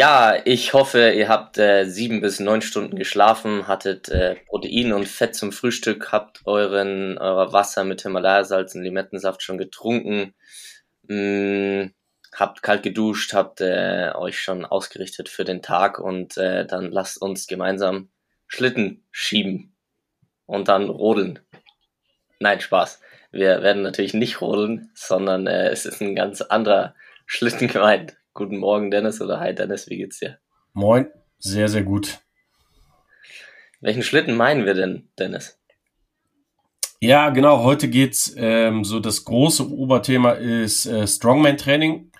Ja, ich hoffe, ihr habt äh, sieben bis neun Stunden geschlafen, hattet äh, Protein und Fett zum Frühstück, habt euren euer Wasser mit Himalaya-Salz und Limettensaft schon getrunken, mh, mm, habt kalt geduscht, habt äh, euch schon ausgerichtet für den Tag und äh, dann lasst uns gemeinsam Schlitten schieben und dann rodeln. Nein, Spaß. Wir werden natürlich nicht rodeln, sondern äh, es ist ein ganz anderer Schlitten gemeint. Guten Morgen, Dennis, oder hi, Dennis, wie geht's dir? Moin, sehr, sehr gut. Welchen Schlitten meinen wir denn, Dennis? Ja, genau, heute geht's ähm, so, das große Oberthema ist äh, Strongman-Training,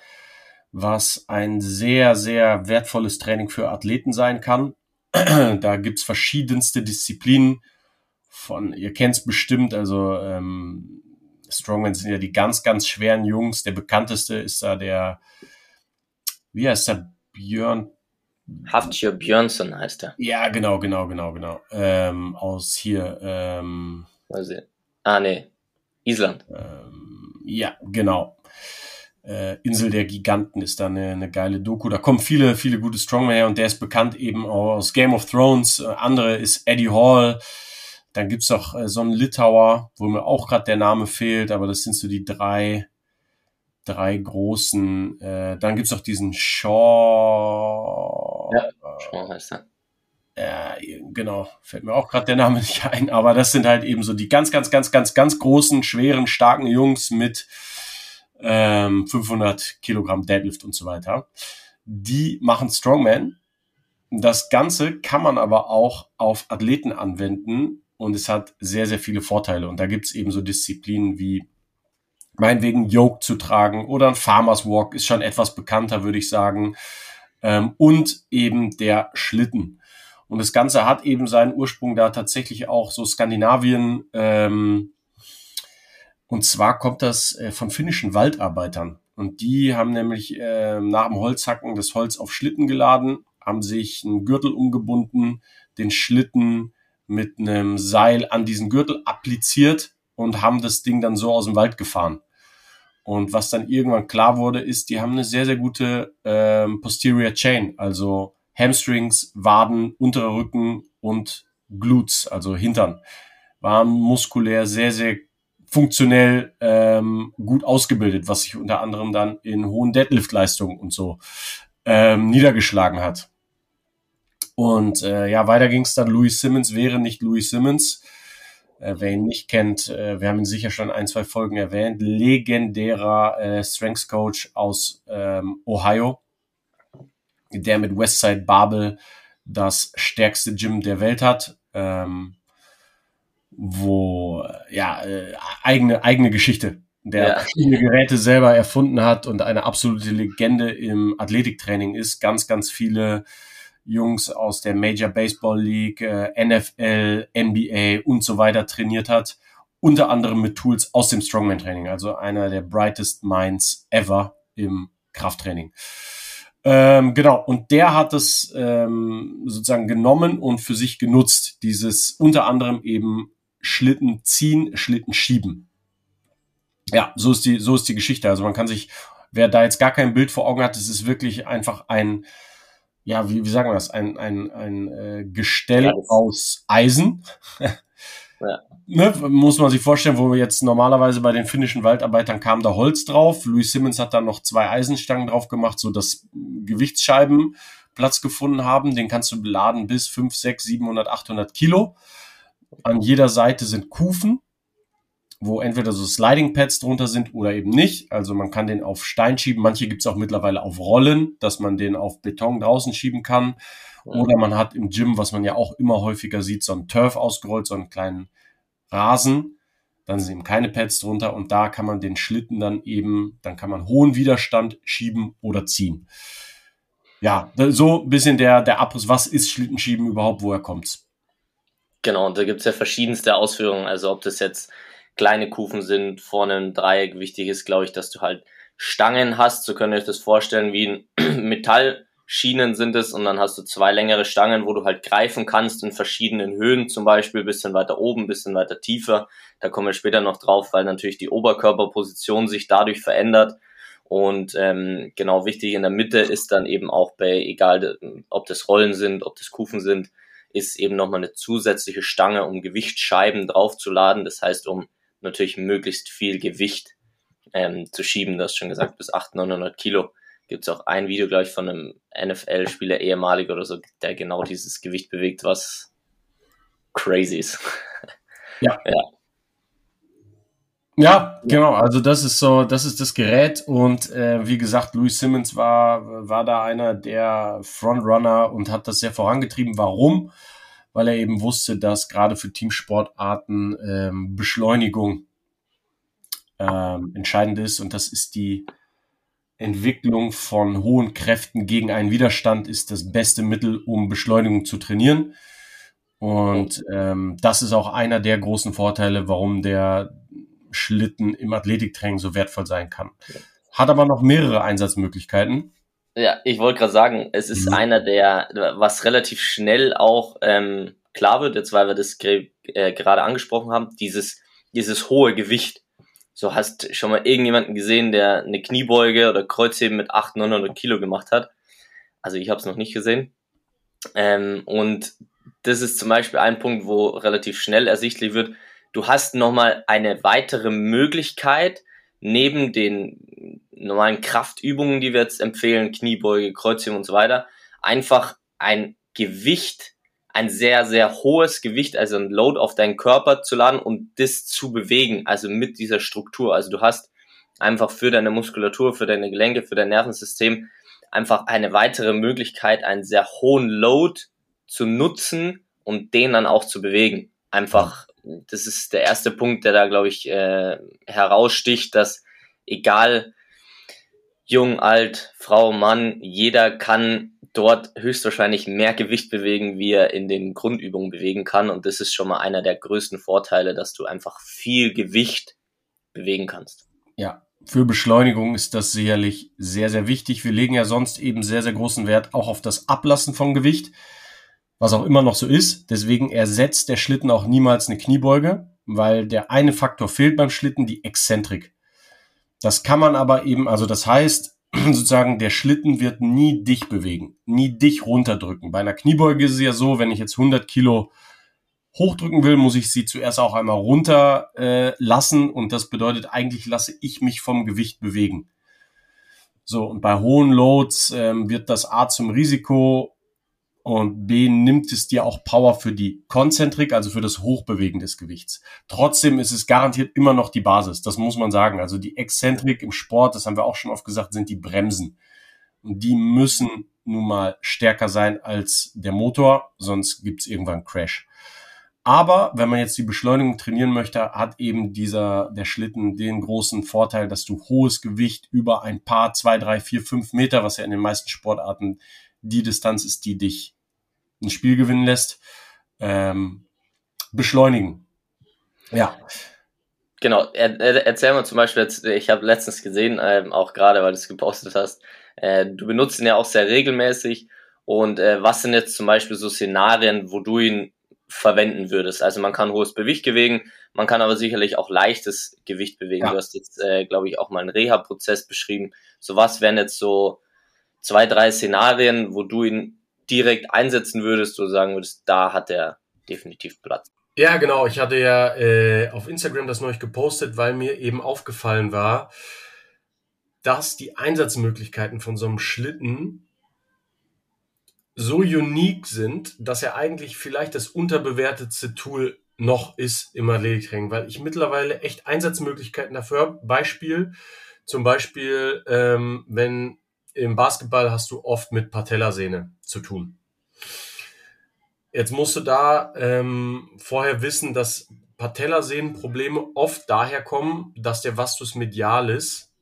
was ein sehr, sehr wertvolles Training für Athleten sein kann. da gibt's verschiedenste Disziplinen von, ihr kennt's bestimmt, also ähm, Strongman sind ja die ganz, ganz schweren Jungs. Der bekannteste ist da der wie heißt der? Björn. Haftjör Björnsson heißt er. Ja, genau, genau, genau, genau. Ähm, aus hier. Ähm, ah, nee. Island. Ähm, ja, genau. Äh, Insel der Giganten ist da eine, eine geile Doku. Da kommen viele, viele gute Strongmen her und der ist bekannt eben aus Game of Thrones. Äh, andere ist Eddie Hall. Dann gibt's noch äh, so einen Litauer, wo mir auch gerade der Name fehlt, aber das sind so die drei, drei großen. Äh, dann gibt's noch diesen Shaw. Ja, Shaw heißt er. Äh, genau, fällt mir auch gerade der Name nicht ein, aber das sind halt eben so die ganz, ganz, ganz, ganz, ganz großen, schweren, starken Jungs mit ähm, 500 Kilogramm Deadlift und so weiter. Die machen Strongman. Das Ganze kann man aber auch auf Athleten anwenden und es hat sehr, sehr viele Vorteile. Und da gibt's eben so Disziplinen wie meinetwegen Yoke zu tragen oder ein Farmers Walk ist schon etwas bekannter, würde ich sagen. Ähm, und eben der Schlitten. Und das Ganze hat eben seinen Ursprung da tatsächlich auch so Skandinavien. Ähm, und zwar kommt das äh, von finnischen Waldarbeitern. Und die haben nämlich äh, nach dem Holzhacken das Holz auf Schlitten geladen, haben sich einen Gürtel umgebunden, den Schlitten mit einem Seil an diesen Gürtel appliziert und haben das Ding dann so aus dem Wald gefahren. Und was dann irgendwann klar wurde, ist, die haben eine sehr, sehr gute ähm, Posterior Chain, also Hamstrings, Waden, unterer Rücken und Glutes, also Hintern, waren muskulär sehr, sehr funktionell ähm, gut ausgebildet, was sich unter anderem dann in hohen Deadlift-Leistungen und so ähm, niedergeschlagen hat. Und äh, ja, weiter ging es dann. Louis Simmons wäre nicht Louis Simmons, äh, wer ihn nicht kennt, äh, wir haben ihn sicher schon ein, zwei Folgen erwähnt. Legendärer äh, Strengths Coach aus ähm, Ohio, der mit Westside Babel das stärkste Gym der Welt hat. Ähm, wo ja äh, eigene eigene Geschichte der ja. verschiedene Geräte selber erfunden hat und eine absolute Legende im Athletiktraining ist ganz ganz viele Jungs aus der Major Baseball League, äh, NFL, NBA und so weiter trainiert hat. Unter anderem mit Tools aus dem Strongman-Training, also einer der brightest minds ever im Krafttraining. Ähm, genau, und der hat es ähm, sozusagen genommen und für sich genutzt, dieses unter anderem eben Schlitten ziehen, Schlitten schieben. Ja, so ist die, so ist die Geschichte. Also man kann sich, wer da jetzt gar kein Bild vor Augen hat, es ist wirklich einfach ein, ja, wie, wie sagen wir das, ein, ein, ein äh, Gestell ja, aus Eisen. ja. ne, muss man sich vorstellen, wo wir jetzt normalerweise bei den finnischen Waldarbeitern kam da Holz drauf. Louis Simmons hat dann noch zwei Eisenstangen drauf gemacht, so dass Gewichtsscheiben Platz gefunden haben. Den kannst du beladen bis 5, 6, 700, 800 Kilo. An jeder Seite sind Kufen, wo entweder so Sliding Pads drunter sind oder eben nicht. Also man kann den auf Stein schieben. Manche gibt es auch mittlerweile auf Rollen, dass man den auf Beton draußen schieben kann. Oder man hat im Gym, was man ja auch immer häufiger sieht, so einen Turf ausgerollt, so einen kleinen Rasen. Dann sind eben keine Pads drunter und da kann man den Schlitten dann eben, dann kann man hohen Widerstand schieben oder ziehen. Ja, so ein bisschen der, der Abriss. Was ist Schlittenschieben überhaupt? Woher kommt's? Genau, und da gibt's ja verschiedenste Ausführungen. Also ob das jetzt kleine Kufen sind, vorne ein Dreieck. Wichtig ist, glaube ich, dass du halt Stangen hast. So könnt ihr euch das vorstellen, wie ein Metallschienen sind es. Und dann hast du zwei längere Stangen, wo du halt greifen kannst in verschiedenen Höhen, zum Beispiel bisschen weiter oben, bisschen weiter tiefer. Da kommen wir später noch drauf, weil natürlich die Oberkörperposition sich dadurch verändert. Und ähm, genau wichtig in der Mitte ist dann eben auch bei, egal ob das Rollen sind, ob das Kufen sind, ist eben nochmal eine zusätzliche Stange, um Gewichtsscheiben draufzuladen. Das heißt, um natürlich möglichst viel Gewicht ähm, zu schieben. Du hast schon gesagt, bis 800, 900 Kilo. Gibt es auch ein Video, glaube ich, von einem NFL-Spieler, ehemalig oder so, der genau dieses Gewicht bewegt, was crazy ist. Ja. ja. Ja, genau. Also das ist so, das ist das Gerät und äh, wie gesagt, Louis Simmons war war da einer der Frontrunner und hat das sehr vorangetrieben. Warum? Weil er eben wusste, dass gerade für Teamsportarten ähm, Beschleunigung ähm, entscheidend ist und das ist die Entwicklung von hohen Kräften gegen einen Widerstand ist das beste Mittel, um Beschleunigung zu trainieren. Und ähm, das ist auch einer der großen Vorteile, warum der Schlitten im Athletiktraining so wertvoll sein kann. Hat aber noch mehrere Einsatzmöglichkeiten. Ja, ich wollte gerade sagen, es ist mhm. einer der, was relativ schnell auch ähm, klar wird, jetzt weil wir das äh, gerade angesprochen haben, dieses, dieses hohe Gewicht. So hast schon mal irgendjemanden gesehen, der eine Kniebeuge oder Kreuzheben mit 800, 900 Kilo gemacht hat. Also ich habe es noch nicht gesehen. Ähm, und das ist zum Beispiel ein Punkt, wo relativ schnell ersichtlich wird, du hast nochmal eine weitere Möglichkeit, neben den normalen Kraftübungen, die wir jetzt empfehlen, Kniebeuge, Kreuzheben und so weiter, einfach ein Gewicht, ein sehr, sehr hohes Gewicht, also ein Load auf deinen Körper zu laden und das zu bewegen, also mit dieser Struktur. Also du hast einfach für deine Muskulatur, für deine Gelenke, für dein Nervensystem einfach eine weitere Möglichkeit, einen sehr hohen Load zu nutzen und den dann auch zu bewegen. Einfach das ist der erste Punkt, der da, glaube ich, äh, heraussticht, dass egal jung, alt, Frau, Mann, jeder kann dort höchstwahrscheinlich mehr Gewicht bewegen, wie er in den Grundübungen bewegen kann. Und das ist schon mal einer der größten Vorteile, dass du einfach viel Gewicht bewegen kannst. Ja, für Beschleunigung ist das sicherlich sehr, sehr wichtig. Wir legen ja sonst eben sehr, sehr großen Wert auch auf das Ablassen von Gewicht was auch immer noch so ist. Deswegen ersetzt der Schlitten auch niemals eine Kniebeuge, weil der eine Faktor fehlt beim Schlitten, die Exzentrik. Das kann man aber eben, also das heißt, sozusagen der Schlitten wird nie dich bewegen, nie dich runterdrücken. Bei einer Kniebeuge ist es ja so, wenn ich jetzt 100 Kilo hochdrücken will, muss ich sie zuerst auch einmal runter äh, lassen und das bedeutet eigentlich lasse ich mich vom Gewicht bewegen. So, und bei hohen Loads ähm, wird das A zum Risiko und B nimmt es dir auch Power für die Konzentrik, also für das Hochbewegen des Gewichts. Trotzdem ist es garantiert immer noch die Basis, das muss man sagen. Also die Exzentrik im Sport, das haben wir auch schon oft gesagt, sind die Bremsen. Und die müssen nun mal stärker sein als der Motor, sonst gibt's irgendwann Crash. Aber wenn man jetzt die Beschleunigung trainieren möchte, hat eben dieser, der Schlitten den großen Vorteil, dass du hohes Gewicht über ein paar, zwei, drei, vier, fünf Meter, was ja in den meisten Sportarten die Distanz ist, die dich ein Spiel gewinnen lässt, ähm, beschleunigen. Ja. Genau, er, er, erzähl mal zum Beispiel, jetzt, ich habe letztens gesehen, ähm, auch gerade, weil du es gepostet hast, äh, du benutzt ihn ja auch sehr regelmäßig und äh, was sind jetzt zum Beispiel so Szenarien, wo du ihn verwenden würdest? Also man kann hohes Gewicht bewegen, man kann aber sicherlich auch leichtes Gewicht bewegen. Ja. Du hast jetzt, äh, glaube ich, auch mal einen Reha-Prozess beschrieben. So was wären jetzt so zwei, drei Szenarien, wo du ihn direkt einsetzen würdest, du sagen würdest, da hat er definitiv Platz. Ja, genau. Ich hatte ja äh, auf Instagram das neulich gepostet, weil mir eben aufgefallen war, dass die Einsatzmöglichkeiten von so einem Schlitten so unique sind, dass er eigentlich vielleicht das unterbewertetste Tool noch ist im Athletiktraining, weil ich mittlerweile echt Einsatzmöglichkeiten dafür habe. Beispiel, zum Beispiel, ähm, wenn im Basketball hast du oft mit Patellasehne zu tun. Jetzt musst du da ähm, vorher wissen, dass Patellasehnenprobleme oft daher kommen, dass der Vastus medialis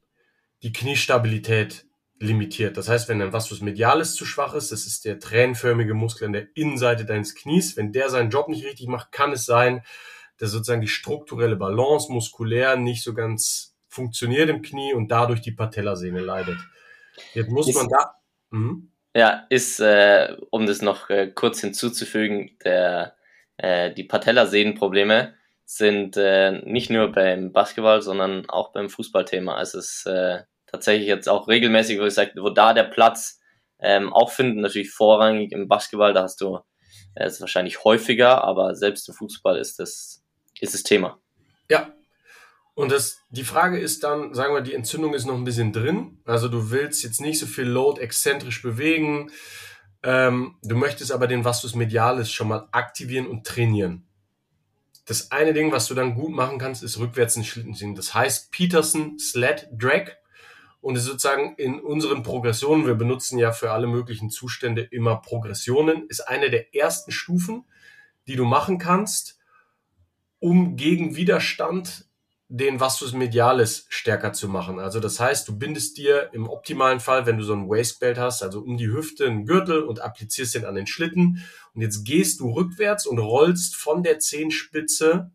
die Kniestabilität limitiert. Das heißt, wenn dein Vastus medialis zu schwach ist, das ist der tränenförmige Muskel an der Innenseite deines Knies, wenn der seinen Job nicht richtig macht, kann es sein, dass sozusagen die strukturelle Balance muskulär nicht so ganz funktioniert im Knie und dadurch die Patellasehne leidet. Jetzt muss ist, man da. Mh? Ja, ist, äh, um das noch äh, kurz hinzuzufügen, der, äh, die Patellasehnenprobleme sind äh, nicht nur beim Basketball, sondern auch beim Fußballthema. Also es ist äh, tatsächlich jetzt auch regelmäßig, wo ich sage, wo da der Platz ähm, auch finden, natürlich vorrangig im Basketball, da hast du äh, es wahrscheinlich häufiger, aber selbst im Fußball ist das, ist das Thema. Ja. Und das, die Frage ist dann, sagen wir, die Entzündung ist noch ein bisschen drin. Also du willst jetzt nicht so viel Load exzentrisch bewegen. Ähm, du möchtest aber den Vastus medialis schon mal aktivieren und trainieren. Das eine Ding, was du dann gut machen kannst, ist rückwärts in Schlitten ziehen. Das heißt Peterson Sled Drag und ist sozusagen in unseren Progressionen, wir benutzen ja für alle möglichen Zustände immer Progressionen, ist eine der ersten Stufen, die du machen kannst, um gegen Widerstand den Vastus medialis stärker zu machen. Also das heißt, du bindest dir im optimalen Fall, wenn du so ein Waistbelt hast, also um die Hüfte einen Gürtel und applizierst den an den Schlitten. Und jetzt gehst du rückwärts und rollst von der Zehenspitze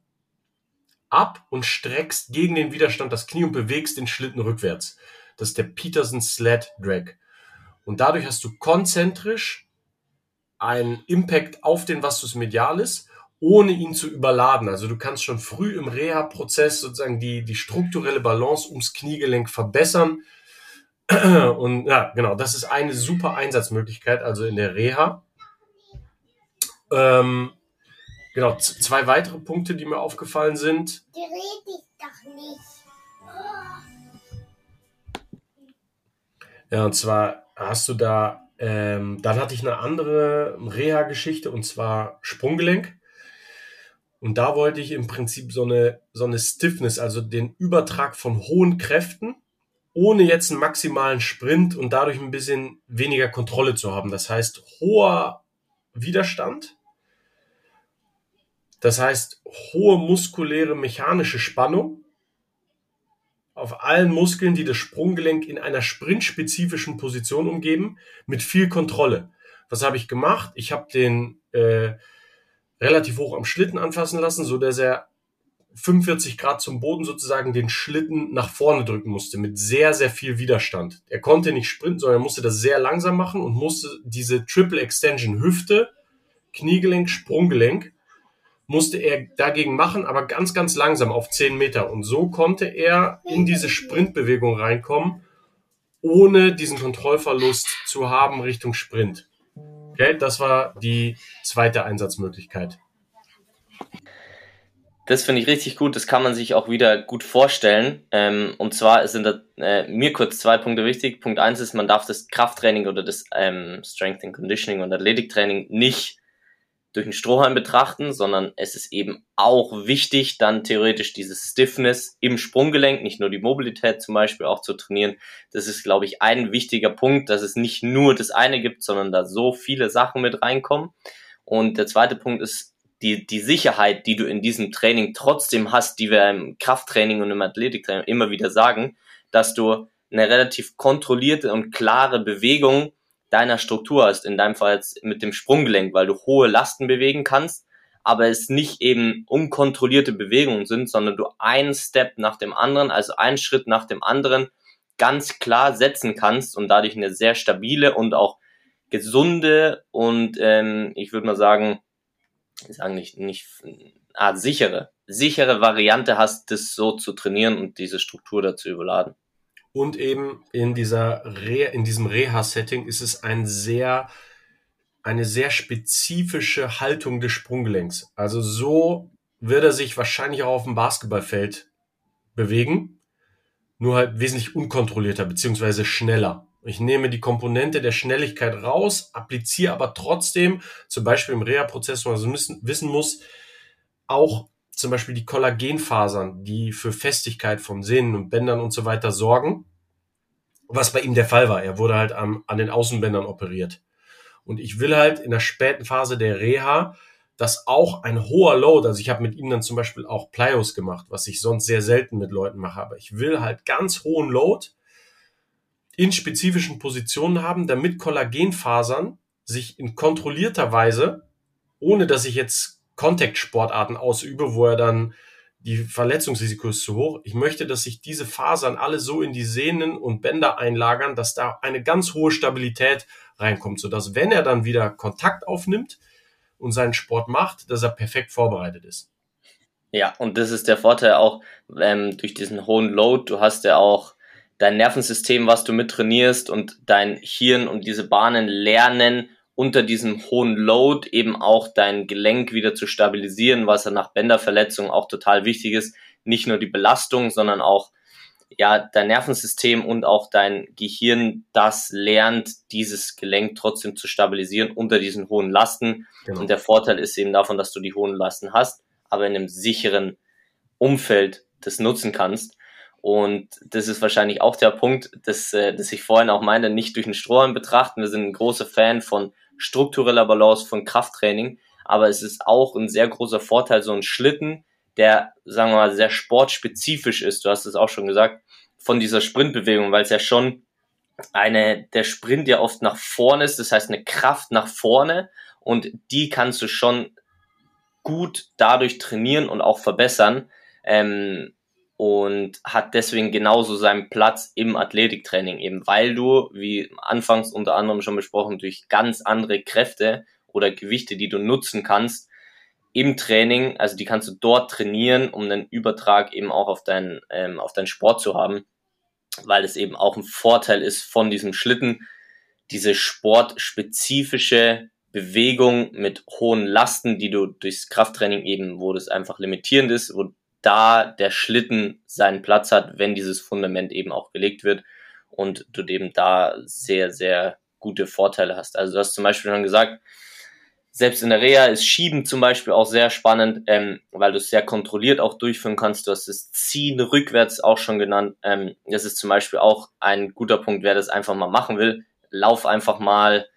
ab und streckst gegen den Widerstand das Knie und bewegst den Schlitten rückwärts. Das ist der Peterson Sled Drag. Und dadurch hast du konzentrisch einen Impact auf den Vastus medialis, ohne ihn zu überladen. Also du kannst schon früh im Reha-Prozess sozusagen die, die strukturelle Balance ums Kniegelenk verbessern. Und ja, genau, das ist eine super Einsatzmöglichkeit, also in der Reha. Ähm, genau, zwei weitere Punkte, die mir aufgefallen sind. Die rede ich doch nicht. Ja, und zwar hast du da, ähm, dann hatte ich eine andere Reha-Geschichte und zwar Sprunggelenk. Und da wollte ich im Prinzip so eine, so eine Stiffness, also den Übertrag von hohen Kräften, ohne jetzt einen maximalen Sprint und dadurch ein bisschen weniger Kontrolle zu haben. Das heißt, hoher Widerstand. Das heißt, hohe muskuläre mechanische Spannung auf allen Muskeln, die das Sprunggelenk in einer sprintspezifischen Position umgeben, mit viel Kontrolle. Was habe ich gemacht? Ich habe den äh, relativ hoch am Schlitten anfassen lassen, so dass er 45 Grad zum Boden sozusagen den Schlitten nach vorne drücken musste, mit sehr, sehr viel Widerstand. Er konnte nicht sprinten, sondern er musste das sehr langsam machen und musste diese Triple Extension Hüfte, Kniegelenk, Sprunggelenk musste er dagegen machen, aber ganz, ganz langsam auf 10 Meter. Und so konnte er in diese Sprintbewegung reinkommen, ohne diesen Kontrollverlust zu haben Richtung Sprint. Okay, das war die zweite Einsatzmöglichkeit. Das finde ich richtig gut. Das kann man sich auch wieder gut vorstellen. Ähm, und zwar sind da, äh, mir kurz zwei Punkte wichtig. Punkt eins ist, man darf das Krafttraining oder das ähm, Strength and Conditioning und Athletiktraining nicht durch einen Strohhalm betrachten, sondern es ist eben auch wichtig, dann theoretisch dieses Stiffness im Sprunggelenk, nicht nur die Mobilität zum Beispiel auch zu trainieren. Das ist, glaube ich, ein wichtiger Punkt, dass es nicht nur das eine gibt, sondern da so viele Sachen mit reinkommen. Und der zweite Punkt ist die, die Sicherheit, die du in diesem Training trotzdem hast, die wir im Krafttraining und im Athletiktraining immer wieder sagen, dass du eine relativ kontrollierte und klare Bewegung deiner Struktur hast, in deinem Fall jetzt mit dem Sprunggelenk, weil du hohe Lasten bewegen kannst, aber es nicht eben unkontrollierte Bewegungen sind, sondern du einen Step nach dem anderen, also einen Schritt nach dem anderen ganz klar setzen kannst und dadurch eine sehr stabile und auch gesunde und ähm, ich würde mal sagen, sagen nicht, nicht ah, sichere, sichere Variante hast, das so zu trainieren und diese Struktur dazu überladen. Und eben in dieser Re in diesem Reha-Setting ist es ein sehr, eine sehr spezifische Haltung des Sprunggelenks. Also so wird er sich wahrscheinlich auch auf dem Basketballfeld bewegen, nur halt wesentlich unkontrollierter beziehungsweise schneller. Ich nehme die Komponente der Schnelligkeit raus, appliziere aber trotzdem, zum Beispiel im Reha-Prozess, wo man so wissen muss, auch zum Beispiel die Kollagenfasern, die für Festigkeit von Sehnen und Bändern und so weiter sorgen, was bei ihm der Fall war. Er wurde halt am, an den Außenbändern operiert. Und ich will halt in der späten Phase der Reha, dass auch ein hoher Load, also ich habe mit ihm dann zum Beispiel auch Plyos gemacht, was ich sonst sehr selten mit Leuten mache, aber ich will halt ganz hohen Load in spezifischen Positionen haben, damit Kollagenfasern sich in kontrollierter Weise, ohne dass ich jetzt Kontaktsportarten ausübe, wo er dann die Verletzungsrisiko ist zu hoch. Ich möchte, dass sich diese Fasern alle so in die Sehnen und Bänder einlagern, dass da eine ganz hohe Stabilität reinkommt, sodass wenn er dann wieder Kontakt aufnimmt und seinen Sport macht, dass er perfekt vorbereitet ist. Ja, und das ist der Vorteil auch ähm, durch diesen hohen Load. Du hast ja auch dein Nervensystem, was du mit trainierst und dein Hirn und diese Bahnen lernen unter diesem hohen Load eben auch dein Gelenk wieder zu stabilisieren, was ja nach Bänderverletzung auch total wichtig ist. Nicht nur die Belastung, sondern auch ja, dein Nervensystem und auch dein Gehirn, das lernt, dieses Gelenk trotzdem zu stabilisieren unter diesen hohen Lasten. Genau. Und der Vorteil ist eben davon, dass du die hohen Lasten hast, aber in einem sicheren Umfeld das nutzen kannst. Und das ist wahrscheinlich auch der Punkt, dass, äh, dass ich vorhin auch meinte, nicht durch den Strohhalm betrachten. Wir sind ein großer Fan von struktureller Balance, von Krafttraining. Aber es ist auch ein sehr großer Vorteil, so ein Schlitten, der, sagen wir mal, sehr sportspezifisch ist. Du hast es auch schon gesagt, von dieser Sprintbewegung, weil es ja schon eine, der Sprint ja oft nach vorne ist, das heißt eine Kraft nach vorne und die kannst du schon gut dadurch trainieren und auch verbessern. Ähm, und hat deswegen genauso seinen Platz im Athletiktraining, eben weil du, wie anfangs unter anderem schon besprochen, durch ganz andere Kräfte oder Gewichte, die du nutzen kannst, im Training, also die kannst du dort trainieren, um einen Übertrag eben auch auf deinen, ähm, auf deinen Sport zu haben, weil es eben auch ein Vorteil ist von diesem Schlitten, diese sportspezifische Bewegung mit hohen Lasten, die du durchs Krafttraining eben, wo das einfach limitierend ist, wo da der Schlitten seinen Platz hat, wenn dieses Fundament eben auch gelegt wird und du eben da sehr, sehr gute Vorteile hast. Also du hast zum Beispiel schon gesagt, selbst in der Reha ist Schieben zum Beispiel auch sehr spannend, ähm, weil du es sehr kontrolliert auch durchführen kannst. Du hast das Ziehen rückwärts auch schon genannt. Ähm, das ist zum Beispiel auch ein guter Punkt, wer das einfach mal machen will. Lauf einfach mal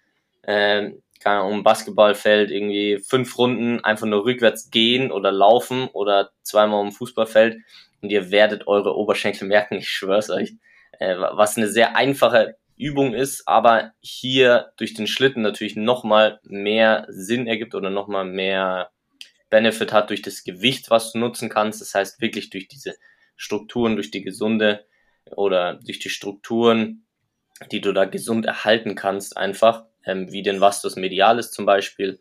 ähm, keine Ahnung, um Basketballfeld irgendwie fünf Runden einfach nur rückwärts gehen oder laufen oder zweimal um Fußballfeld und ihr werdet eure Oberschenkel merken, ich schwör's euch. Äh, was eine sehr einfache Übung ist, aber hier durch den Schlitten natürlich nochmal mehr Sinn ergibt oder nochmal mehr Benefit hat durch das Gewicht, was du nutzen kannst. Das heißt wirklich durch diese Strukturen, durch die gesunde oder durch die Strukturen, die du da gesund erhalten kannst, einfach ähm, wie den Vastus medialis zum Beispiel.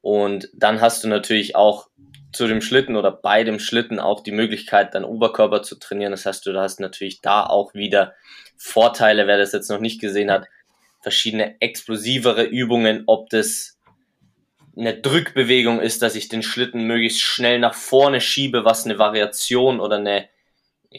Und dann hast du natürlich auch zu dem Schlitten oder bei dem Schlitten auch die Möglichkeit, deinen Oberkörper zu trainieren. Das heißt, du hast natürlich da auch wieder Vorteile, wer das jetzt noch nicht gesehen hat, verschiedene explosivere Übungen, ob das eine Drückbewegung ist, dass ich den Schlitten möglichst schnell nach vorne schiebe, was eine Variation oder eine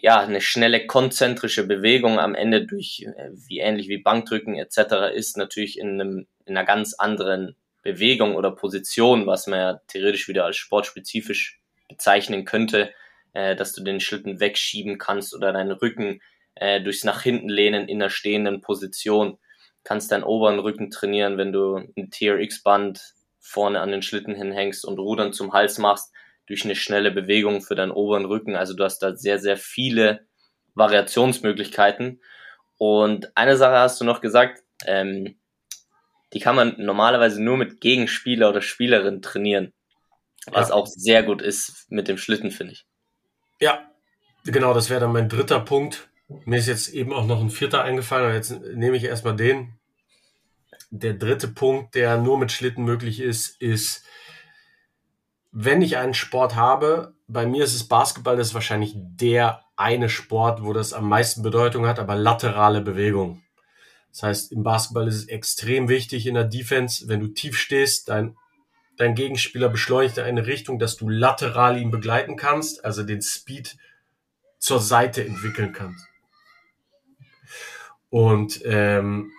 ja, eine schnelle konzentrische Bewegung am Ende durch, äh, wie ähnlich wie Bankdrücken etc. ist, natürlich in, einem, in einer ganz anderen Bewegung oder Position, was man ja theoretisch wieder als sportspezifisch bezeichnen könnte, äh, dass du den Schlitten wegschieben kannst oder deinen Rücken äh, durchs nach hinten lehnen in einer stehenden Position, kannst deinen oberen Rücken trainieren, wenn du ein TRX-Band vorne an den Schlitten hinhängst und Rudern zum Hals machst, durch eine schnelle Bewegung für deinen oberen Rücken. Also du hast da sehr, sehr viele Variationsmöglichkeiten. Und eine Sache hast du noch gesagt, ähm, die kann man normalerweise nur mit Gegenspieler oder Spielerin trainieren. Was ja. auch sehr gut ist mit dem Schlitten, finde ich. Ja, genau, das wäre dann mein dritter Punkt. Mir ist jetzt eben auch noch ein vierter eingefallen, aber jetzt nehme ich erstmal den. Der dritte Punkt, der nur mit Schlitten möglich ist, ist wenn ich einen Sport habe, bei mir ist es Basketball, das ist wahrscheinlich der eine Sport, wo das am meisten Bedeutung hat, aber laterale Bewegung. Das heißt, im Basketball ist es extrem wichtig in der Defense, wenn du tief stehst, dein, dein Gegenspieler beschleunigt in eine Richtung, dass du lateral ihn begleiten kannst, also den Speed zur Seite entwickeln kannst. Und ähm,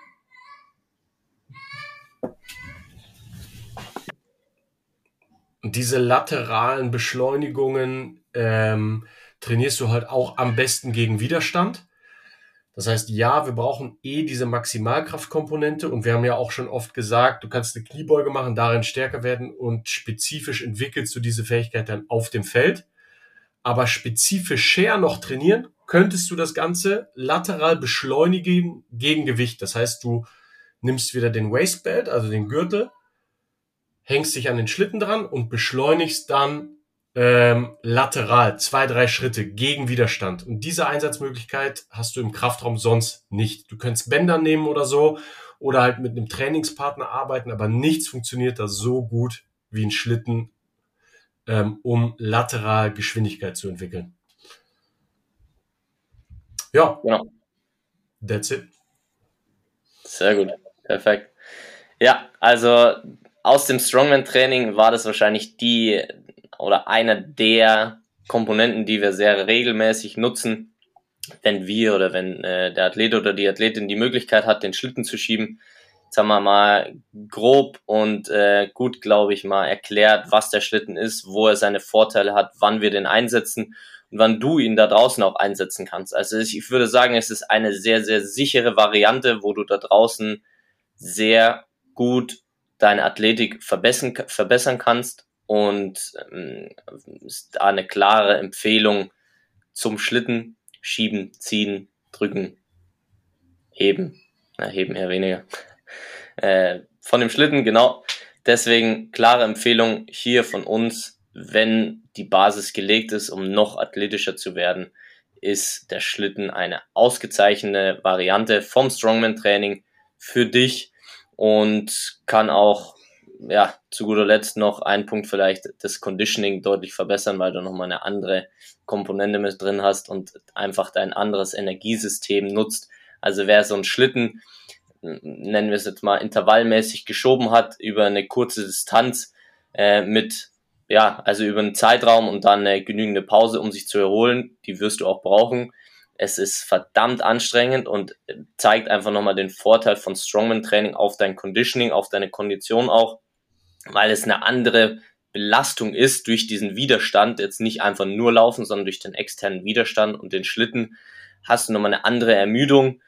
diese lateralen Beschleunigungen ähm, trainierst du halt auch am besten gegen Widerstand. Das heißt, ja, wir brauchen eh diese Maximalkraftkomponente und wir haben ja auch schon oft gesagt, du kannst eine Kniebeuge machen, darin stärker werden und spezifisch entwickelst du diese Fähigkeit dann auf dem Feld. Aber spezifischer noch trainieren, könntest du das Ganze lateral beschleunigen gegen Gewicht. Das heißt, du nimmst wieder den Waistbelt, also den Gürtel, hängst dich an den Schlitten dran und beschleunigst dann ähm, lateral zwei, drei Schritte gegen Widerstand. Und diese Einsatzmöglichkeit hast du im Kraftraum sonst nicht. Du könntest Bänder nehmen oder so oder halt mit einem Trainingspartner arbeiten, aber nichts funktioniert da so gut wie ein Schlitten, ähm, um lateral Geschwindigkeit zu entwickeln. Ja. Genau. That's it. Sehr gut. Perfekt. Ja, also aus dem Strongman-Training war das wahrscheinlich die oder einer der Komponenten, die wir sehr regelmäßig nutzen, wenn wir oder wenn äh, der Athlet oder die Athletin die Möglichkeit hat, den Schlitten zu schieben. Jetzt haben wir mal grob und äh, gut, glaube ich, mal erklärt, was der Schlitten ist, wo er seine Vorteile hat, wann wir den einsetzen und wann du ihn da draußen auch einsetzen kannst. Also ich würde sagen, es ist eine sehr, sehr sichere Variante, wo du da draußen sehr gut deine Athletik verbessern, verbessern kannst und ähm, ist da eine klare Empfehlung zum Schlitten schieben, ziehen, drücken, heben, na, heben eher weniger. Äh, von dem Schlitten, genau. Deswegen klare Empfehlung hier von uns, wenn die Basis gelegt ist, um noch athletischer zu werden, ist der Schlitten eine ausgezeichnete Variante vom Strongman-Training für dich und kann auch ja, zu guter Letzt noch ein Punkt vielleicht das Conditioning deutlich verbessern, weil du nochmal eine andere Komponente mit drin hast und einfach dein anderes Energiesystem nutzt. Also wer so einen Schlitten, nennen wir es jetzt mal, intervallmäßig geschoben hat über eine kurze Distanz äh, mit, ja, also über einen Zeitraum und dann eine genügende Pause, um sich zu erholen, die wirst du auch brauchen. Es ist verdammt anstrengend und zeigt einfach nochmal den Vorteil von Strongman-Training auf dein Conditioning, auf deine Kondition auch weil es eine andere Belastung ist durch diesen Widerstand, jetzt nicht einfach nur laufen, sondern durch den externen Widerstand und den Schlitten hast du nochmal eine andere Ermüdung.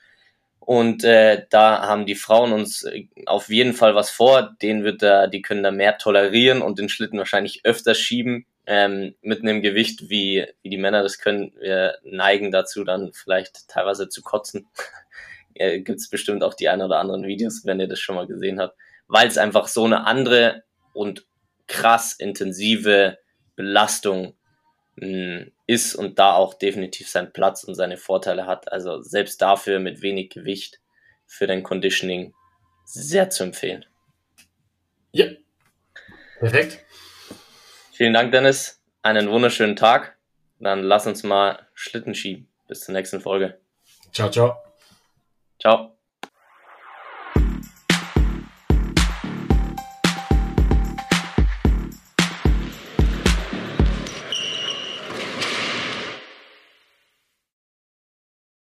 Und äh, da haben die Frauen uns äh, auf jeden Fall was vor. Den wird da, die können da mehr tolerieren und den Schlitten wahrscheinlich öfter schieben ähm, mit einem Gewicht, wie, wie die Männer das können. Wir neigen dazu, dann vielleicht teilweise zu kotzen. äh, Gibt es bestimmt auch die ein oder anderen Videos, wenn ihr das schon mal gesehen habt weil es einfach so eine andere und krass intensive Belastung mh, hm, ist und da auch definitiv seinen Platz und seine Vorteile hat. Also selbst dafür mit wenig Gewicht für dein Conditioning sehr zu empfehlen. Ja, perfekt. Vielen Dank, Dennis. Einen wunderschönen Tag. Dann lass uns mal Schlitten schieben. Bis zur nächsten Folge. Ciao, ciao. Ciao.